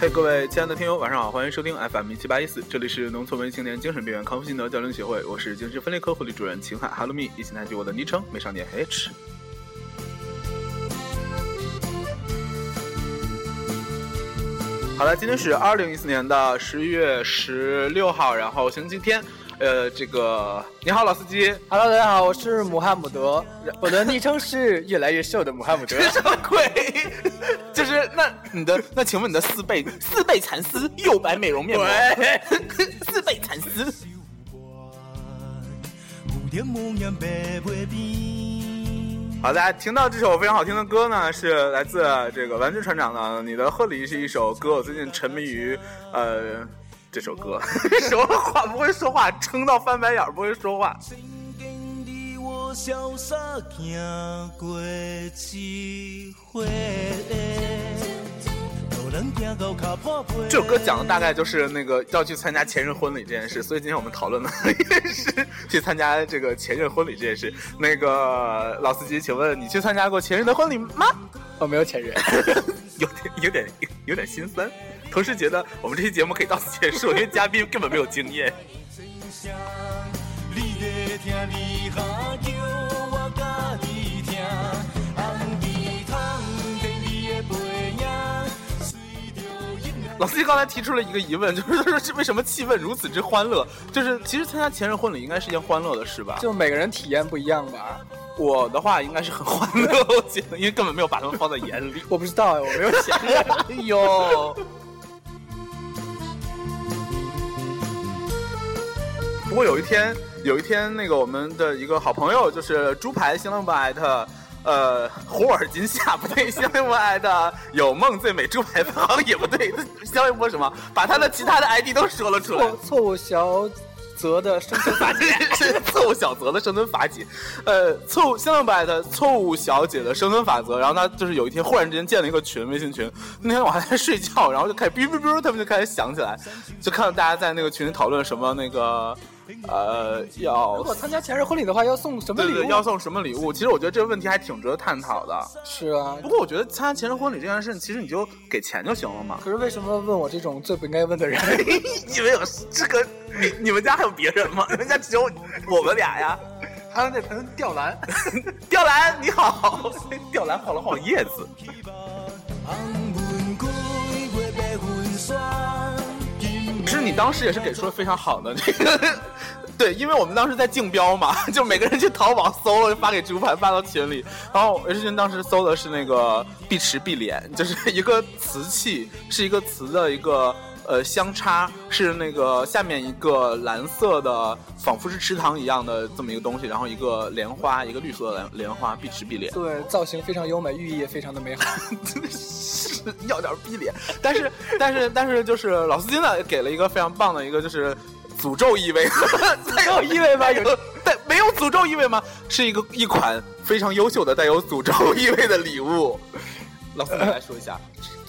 嘿，各位亲爱的听友，晚上好，欢迎收听 FM 一七八一四，这里是农村文艺青年精神病院康复心得交流协会，我是精神分裂科护理主任秦海哈喽咪，一起来记我的昵称美少年 H。好了，今天是二零一四年的十一月十六号，然后星期天。呃，这个你好，老司机。Hello，大家好，我是穆罕默德，我的昵称是越来越瘦的穆罕默德。什么鬼？你的那，请问你的四倍四倍蚕丝幼白美容面膜？四倍蚕丝。好，大家听到这首非常好听的歌呢，是来自这个玩具船长的《你的贺礼》是一首歌。我最近沉迷于呃这首歌，说话不会说话，撑到翻白眼儿不会说话。这首歌讲的大概就是那个要去参加前任婚礼这件事，所以今天我们讨论的 也是去参加这个前任婚礼这件事。那个老司机，请问你去参加过前任的婚礼吗？我没有前任，有点有点有点心酸，同时觉得我们这期节目可以到此结束，因为嘉宾根本没有经验。老司机刚才提出了一个疑问，就是是为什么气氛如此之欢乐？就是其实参加前任婚礼应该是一件欢乐的事吧？就每个人体验不一样吧。我的话应该是很欢乐，我觉得，因为根本没有把他们放在眼里。我不知道，我没有前任。哎呦！不过有一天，有一天，那个我们的一个好朋友，就是猪排新浪不艾特。呃，胡尔金夏不对，新浪微博艾特有梦最美猪排坊也不对，新浪微博什么？把他的其他的 ID 都说了出来。错错误小泽的生存法 则是错误小泽的生存法则，呃，错误新浪白的错误小姐的生存法则。然后他就是有一天忽然之间建了一个群，微信群。那天我还在睡觉，然后就开始哔哔哔，他们就开始响起来，就看到大家在那个群里讨论什么那个。呃，要如果参加前任婚礼的话，要送什么礼物？对对，要送什么礼物？其实我觉得这个问题还挺值得探讨的。是啊，不过我觉得参加前任婚礼这件事，其实你就给钱就行了嘛。可是为什么问我这种最不应该问的人？因为有这个，你你们家还有别人吗？你们家只有我们俩呀。还有那盆 吊兰，吊兰你好，吊兰晃了晃叶子。其实你当时也是给出了非常好的这 个，对，因为我们当时在竞标嘛，就每个人去淘宝搜了，发给猪排发到群里。然后 H 君当时搜的是那个碧池碧莲，就是一个瓷器，是一个瓷的一个呃相差，是那个下面一个蓝色的，仿佛是池塘一样的这么一个东西，然后一个莲花，一个绿色的莲莲花，碧池碧莲。对，造型非常优美，寓意也非常的美好。是要点逼脸，但是 但是但是就是老司机呢给了一个非常棒的一个就是诅咒意味，没有意味吗？有带没有诅咒意味吗？是一个一款非常优秀的带有诅咒意味的礼物。老司机来说一下，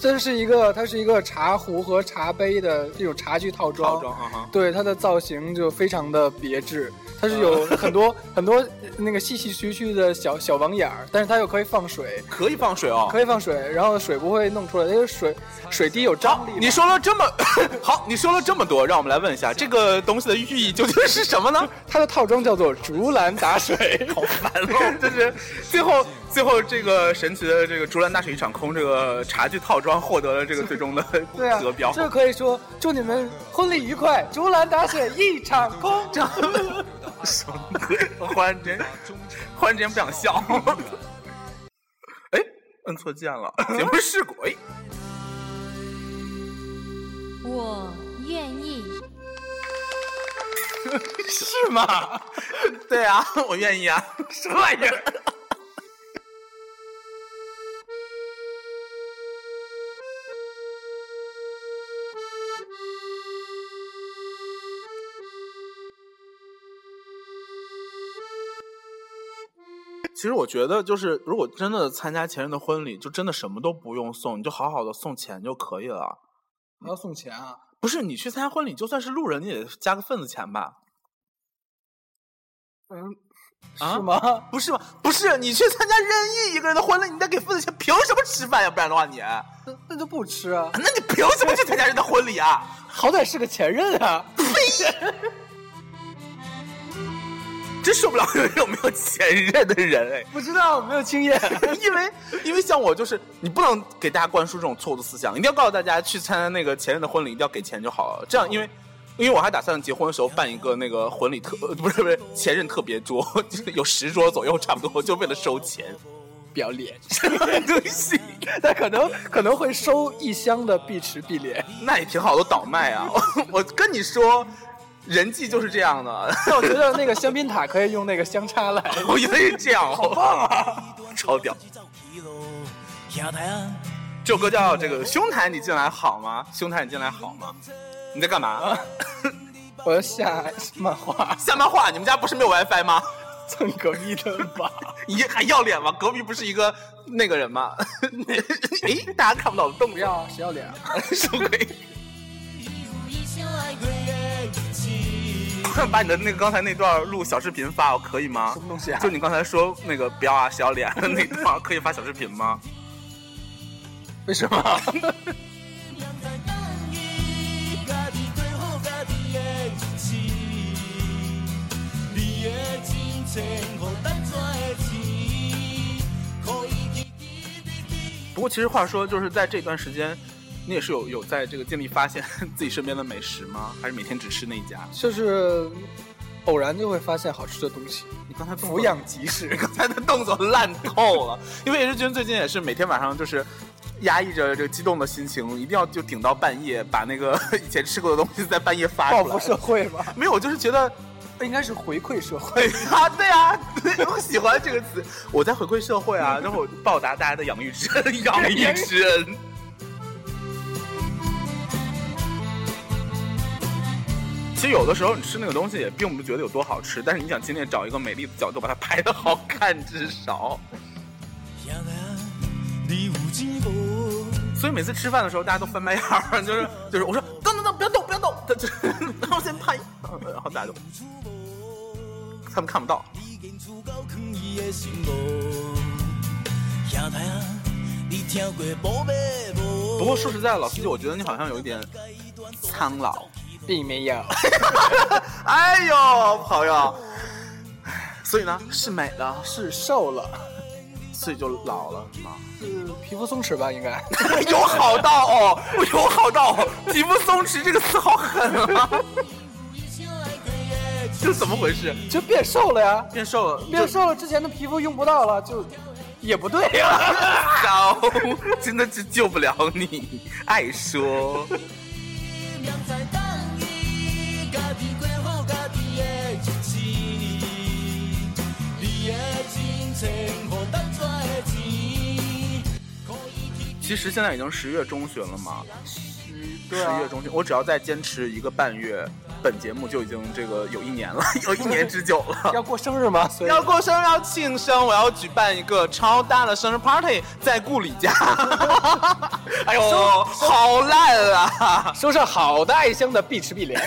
这是一个它是一个茶壶和茶杯的这种茶具套装，对它的造型就非常的别致。它是有很多 很多那个细细须须的小小网眼儿，但是它又可以放水，可以放水哦，可以放水，然后水不会弄出来，因为水水滴有张力。你说了这么 好，你说了这么多，让我们来问一下，这个东西的寓意究竟是什么呢？它的套装叫做竹篮打水，好烦哦！就是最后最后这个神奇的这个竹篮打水一场空，这个茶具套装获得了这个最终的 对啊得标。这可以说祝你们婚礼愉快，竹篮打水一场空。这。什么鬼？我忽然间，忽然间不想笑。哎，摁错键了，节目事故。哎，我愿意。是吗？对啊，我愿意啊。什么玩意儿？其实我觉得，就是如果真的参加前任的婚礼，就真的什么都不用送，你就好好的送钱就可以了。还要送钱啊？不是你去参加婚礼，就算是路人，你也加个份子钱吧。嗯，啊是吗？不是吗？不是，你去参加任意一个人的婚礼，你得给份子钱，凭什么吃饭呀？不然的话你，那那就不吃啊，那你凭什么去参加人的婚礼啊？好歹是个前任啊。真受不了有没有前任的人哎。不知道，没有经验。因为因为像我就是，你不能给大家灌输这种错误的思想，一定要告诉大家去参加那个前任的婚礼，一定要给钱就好了。这样，因为因为我还打算结婚的时候办一个那个婚礼特，呃不是不是前任特别桌，就是有十桌左右差不多，就为了收钱。不要脸，对不起，他可能可能会收一箱的碧池碧莲。那也挺好，的倒卖啊！我跟你说，人际就是这样的。但我觉得那个香槟塔可以用那个香插来。我以为是这样，好棒啊，超屌！这首歌叫这个兄台，你进来好吗？兄台，你进来好吗？你在干嘛？我要下漫画，下漫画，你们家不是没有 WiFi 吗？蹭隔壁的吧。你还要脸吗？隔壁不是一个那个人吗？哎，大家看不到我的动作，不要啊，谁要脸啊？什么鬼？快把你的那个刚才那段录小视频发我，可以吗什？么东西啊？就你刚才说那个不要啊，谁要脸的那段，可以发小视频吗？为什么？不过其实话说，就是在这段时间，你也是有有在这个尽力发现 自己身边的美食吗？还是每天只吃那一家？就是偶然就会发现好吃的东西，你刚才动作俯仰即是。刚才的动作烂透了，因为叶志军最近也是每天晚上就是压抑着这个激动的心情，一定要就顶到半夜，把那个 以前吃过的东西在半夜发出来。报复社会吗？没有，我就是觉得，应该是回馈社会。啊，对啊，我喜欢这个词，我在回馈社会啊，然后报答大家的养育之恩，养育之恩。其实有的时候你吃那个东西也并不觉得有多好吃，但是你想今天找一个美丽的角度把它拍的好看，至少。所以每次吃饭的时候，大家都翻白眼儿，就是就是我说等等等，不要动不要动，他就是让我先拍，然后大家就他们看不到。不过说实在的，老司机，我觉得你好像有一点苍老。并没有，哎呦，朋友，所以呢是美了，是瘦了，所以就老了，是吗？是皮肤松弛吧？应该。有好到哦，有好到哦，皮肤松弛这个词好狠啊！这怎么回事？就变瘦了呀，变瘦了，变瘦了，之前的皮肤用不到了，就也不对呀。糟，真的是救不了你，爱说。其实现在已经十月中旬了嘛，对啊十月中旬，我只要再坚持一个半月，本节目就已经这个有一年了，有一年之久了。要过生日吗？所以要过生日要庆生，我要举办一个超大的生日 party，在顾里家。哎呦，好烂啊！收上好大一箱的碧池碧莲。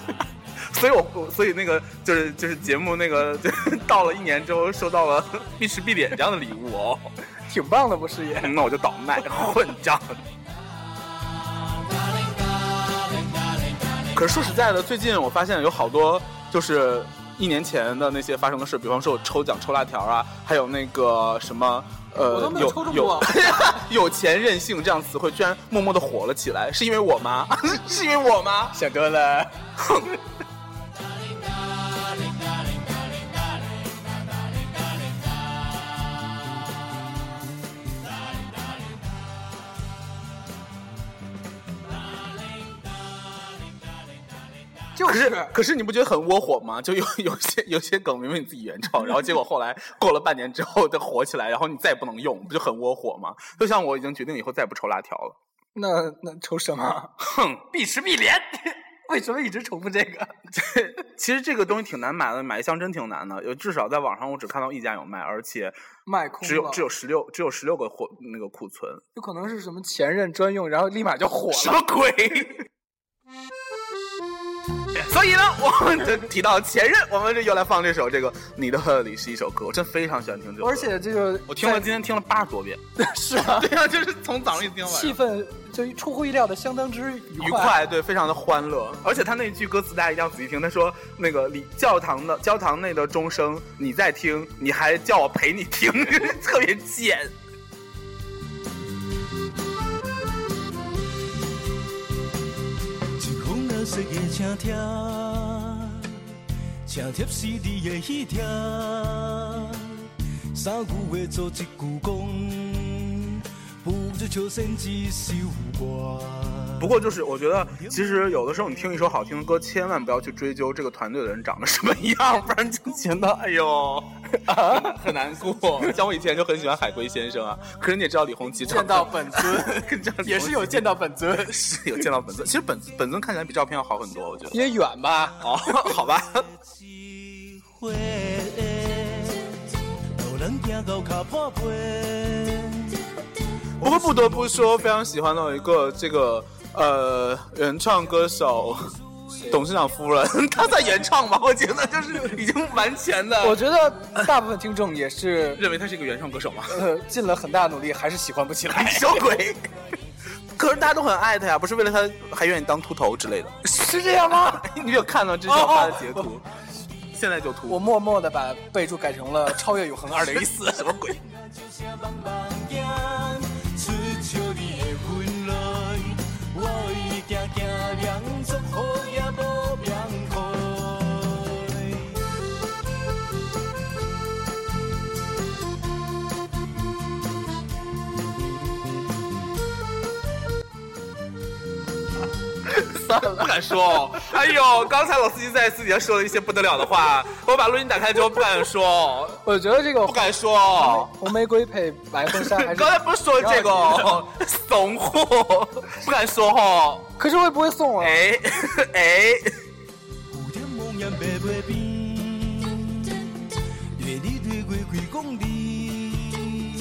所以我我所以那个就是就是节目那个就到了一年之后收到了碧池碧莲这样的礼物哦，挺棒的，不是也？那我就倒卖 混账。可是说实在的，最近我发现有好多就是一年前的那些发生的事，比方说我抽奖抽辣条啊，还有那个什么呃，我都没有有 有钱任性这样词汇，居然默默的火了起来，是因为我吗？是因为我吗？想多了。就可是，可是你不觉得很窝火吗？就有 有些有些梗明明你自己原创，然后结果后来过了半年之后再火起来，然后你再也不能用，不就很窝火吗？就像我已经决定以后再也不抽辣条了。那那抽什么？哼，必吃必连。为什么一直重复这个？其实这个东西挺难买的，买一箱真挺难的。有至少在网上我只看到一家有卖，而且卖空了，只有只有十六只有十六个货那个库存。有可能是什么前任专用，然后立马就火了。什么鬼？所以呢，我们就提到前任，我们就又来放这首这个《你的歌里是一首歌》，我真非常喜欢听这首歌。而且这个我听了今天听了八十多遍，是啊，对啊，就是从早上一听到晚上。气氛就出乎意料的相当之愉愉快，对，非常的欢乐。而且他那句歌词大家一定要仔细听，他说那个里教堂的教堂内的钟声，你在听，你还叫我陪你听，特别贱。一封蓝色的请听，请贴是你的喜听，三句话做一句讲，不如笑成一首歌。不过就是我觉得，其实有的时候你听一首好听的歌，千万不要去追究这个团队的人长得什么样，不然就 显得哎呦。很难过，像我以前就很喜欢海龟先生啊，可是你也知道李红旗见到本尊 也是有见到本尊，是有见到本尊。其实本本尊看起来比照片要好很多，我觉得。因为远吧？哦，好吧。不过不得不说，非常喜欢的一个这个呃原创歌手。董事长夫人，她在原唱吗？我觉得就是已经完全的。我觉得大部分听众也是认为他是一个原创歌手吗？呃，尽了很大努力，还是喜欢不起来。什么鬼？可是大家都很爱他呀，不是为了他还愿意当秃头之类的，是这样吗？你有看到之前发的截图？现在就秃。我默默的把备注改成了《超越永恒二零一四》，什么鬼？so cold. 算了，不敢说哦。哎呦，刚才老司机在私底下说了一些不得了的话，我把录音打开之后不敢说。我觉得这个不敢说。红玫瑰配白婚纱，还是刚才不是说这个怂货，不敢说哈。可是我也不会送啊？哎哎。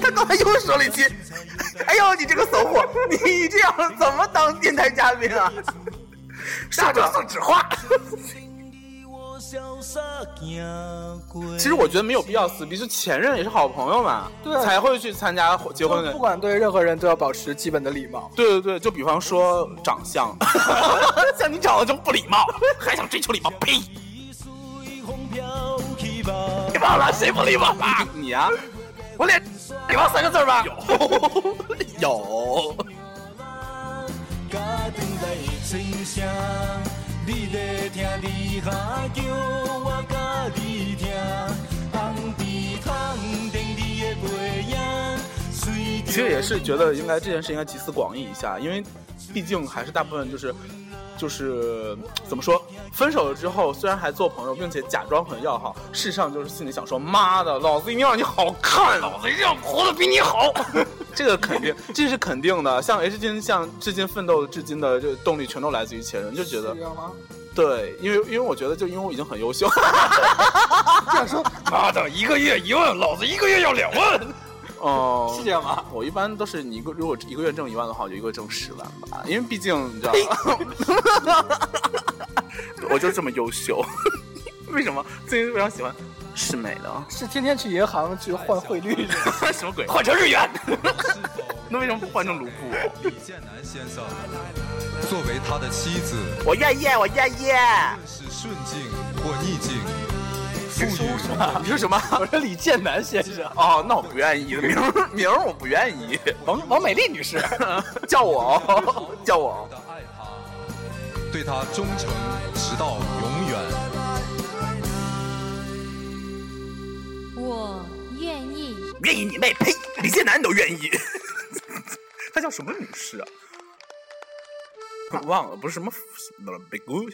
他刚才又说了一句：“哎呦，你这个怂货，你这样怎么当电台嘉宾啊？”傻者送纸花。其实我觉得没有必要撕逼，就前任也是好朋友嘛，对，才会去参加结婚的。不管对任何人都要保持基本的礼貌。对对对，就比方说长相，像你长得这么不礼貌，还想追求礼貌？呸！你忘了，谁不礼貌吧？你呀，我脸礼貌三个字吧？有有。其实也是觉得应该这件事应该集思广益一下，因为毕竟还是大部分就是就是怎么说，分手了之后虽然还做朋友，并且假装很要好，事实上就是心里想说妈的，老子一定要让你好看，老子一定要活得比你好。这个肯定，这是肯定的。像 H 金，像至今奋斗至今的这动力，全都来自于前任，就觉得。对，因为因为我觉得，就因为我已经很优秀。这样说，妈的，一个月一万，老子一个月要两万。哦，是这样吗？我一般都是你一个，如果一个月挣一万的话，我就一个月挣十万吧，因为毕竟你知道吗？我就这么优秀。为什么最近非常喜欢？是美的，是天天去银行去换汇率，什么鬼？换成日元？那为什么不换成卢布？李建南先生，作为他的妻子，我愿意，我愿意。是顺境或逆境，你说什么？你说什么？我说李建南先生。哦，那我不愿意，名名我不愿意。王王美丽女士，叫我，叫我。爱他，对他忠诚，直到永愿意你妹！呸！李建南都愿意。他叫什么女士啊？忘了，不是什么什么北姑。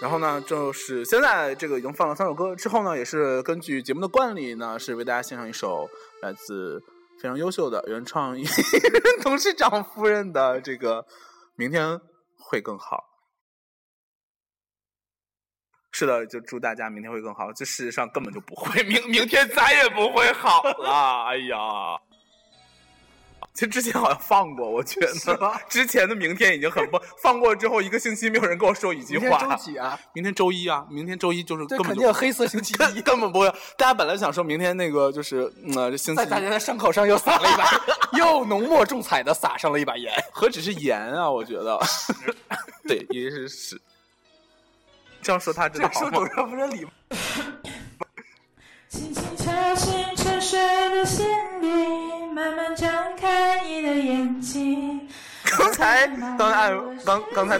然后呢，就是现在这个已经放了三首歌之后呢，也是根据节目的惯例呢，是为大家献上一首来自非常优秀的原创董事长夫人的这个《明天会更好》。是的，就祝大家明天会更好。这事实上根本就不会，明明天再也不会好了。哎呀，其实之前好像放过，我觉得之前的明天已经很不放过之后一个星期没有人跟我说一句话。明天周几啊？明天周一啊，明天周一就是对，根本就肯定有黑色星期一。根本不会。大家本来想说明天那个就是嗯、星期在大家的伤口上又撒了一把，又浓墨重彩的撒上了一把盐。何止是盐啊，我觉得，对，也是屎。这样说他真的好吗？上不是礼轻轻敲醒沉睡的心灵，慢慢张开你的眼睛。刚才刚才刚刚才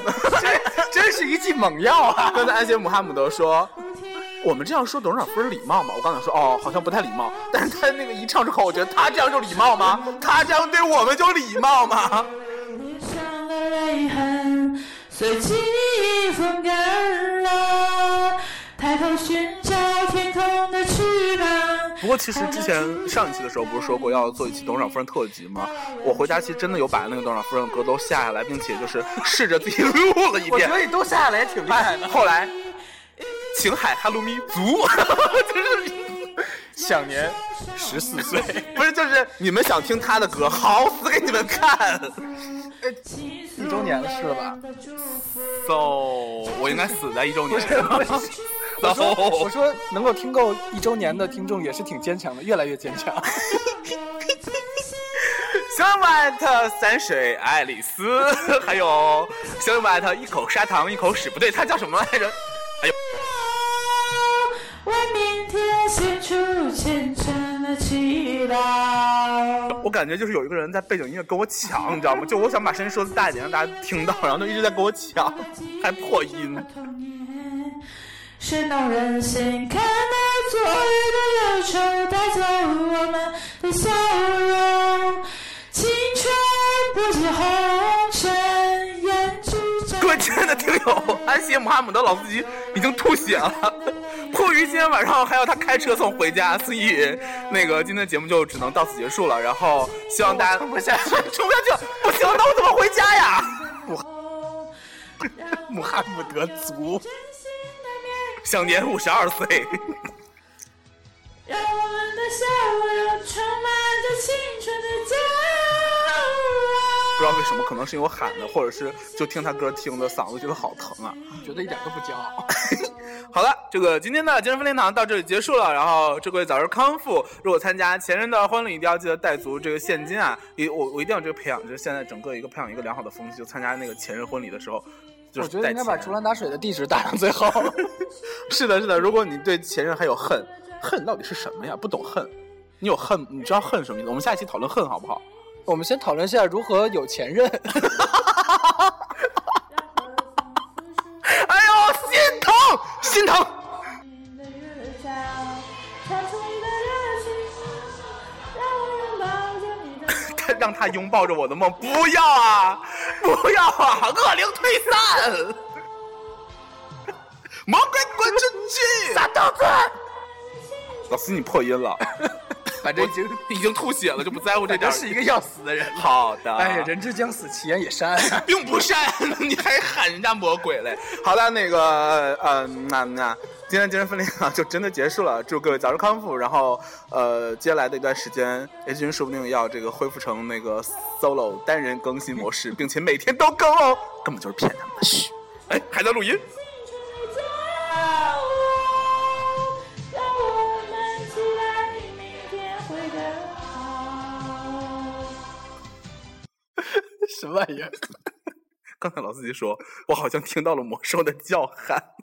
真是一剂猛药啊！刚才安杰姆哈姆德说。我们这样说董事长不是礼貌吗？我刚才说哦，好像不太礼貌。但是他那个一唱出口，我觉得他这样就礼貌吗？他这样对我们就礼貌吗？脸上的泪痕随记忆风干了，抬头寻找天空的翅膀。不过其实之前上一期的时候不是说过要做一期董事长夫人特辑吗？我回家其实真的有把那个董事长夫人的歌都下下来，并且就是试着自己录了一遍我觉。得你都下下来也挺厉害的。后来，情海哈鲁咪足，就是享年十四 岁，不是就是你们想听他的歌，好死给你们看。一周年了是了吧？so 我应该死在一周年。我说我说能够听够一周年的听众也是挺坚强的，越来越坚强。香外特三水爱丽丝，还有香外特一口砂糖一口屎，不对，他叫什么来着？虔诚的祈祷。我感觉就是有一个人在背景音乐跟我抢，你知道吗？就我想把声音说的大一点，让大家听到，然后他一直在跟我抢，还破音。是动人心，看那昨日的忧愁带走我们的笑容。青春不及红亲爱的听友，安息姆哈姆德老司机已经吐血了。迫于今天晚上还要他开车送回家，所以那个今天的节目就只能到此结束了。然后希望大家撑 不下去，撑不下去，不行，那我怎么回家呀？穆罕默德族，享年五十二岁。让我们的笑容充满着青春的骄傲。不知道为什么，可能是因为我喊的，或者是就听他歌听的，嗓子觉得好疼啊。觉得一点都不骄傲。好了，这个今天的精神分裂堂到这里结束了。然后祝各位早日康复。如果参加前任的婚礼，一定要记得带足这个现金啊！一我我一定要这个培养，就是现在整个一个培养一个良好的风气。就参加那个前任婚礼的时候，就我觉得应该把竹篮打水的地址打上最后。是的，是的。如果你对前任还有恨，恨到底是什么呀？不懂恨，你有恨，你知道恨什么意思？我们下一期讨论恨好不好？我们先讨论一下如何有前任。哎呦，心疼，心疼！让他拥抱着我的梦，不要啊，不要啊，恶灵退散，魔鬼滚出去！撒豆子！老师，你破音了，反正已经已经吐血了，就不在乎这反点是一个要死的人。好的，哎呀，人之将死，其言也善。并不善，你还喊人家魔鬼嘞？好的，那个，嗯、那那今天精神分裂啊，就真的结束了。祝各位早日康复。然后，呃，接下来的一段时间，H 君说不定要这个恢复成那个 solo 单人更新模式，并且每天都更哦，根本就是骗他们的。嘘，哎，还在录音。什么玩意儿？刚才老司机说，我好像听到了魔兽的叫喊。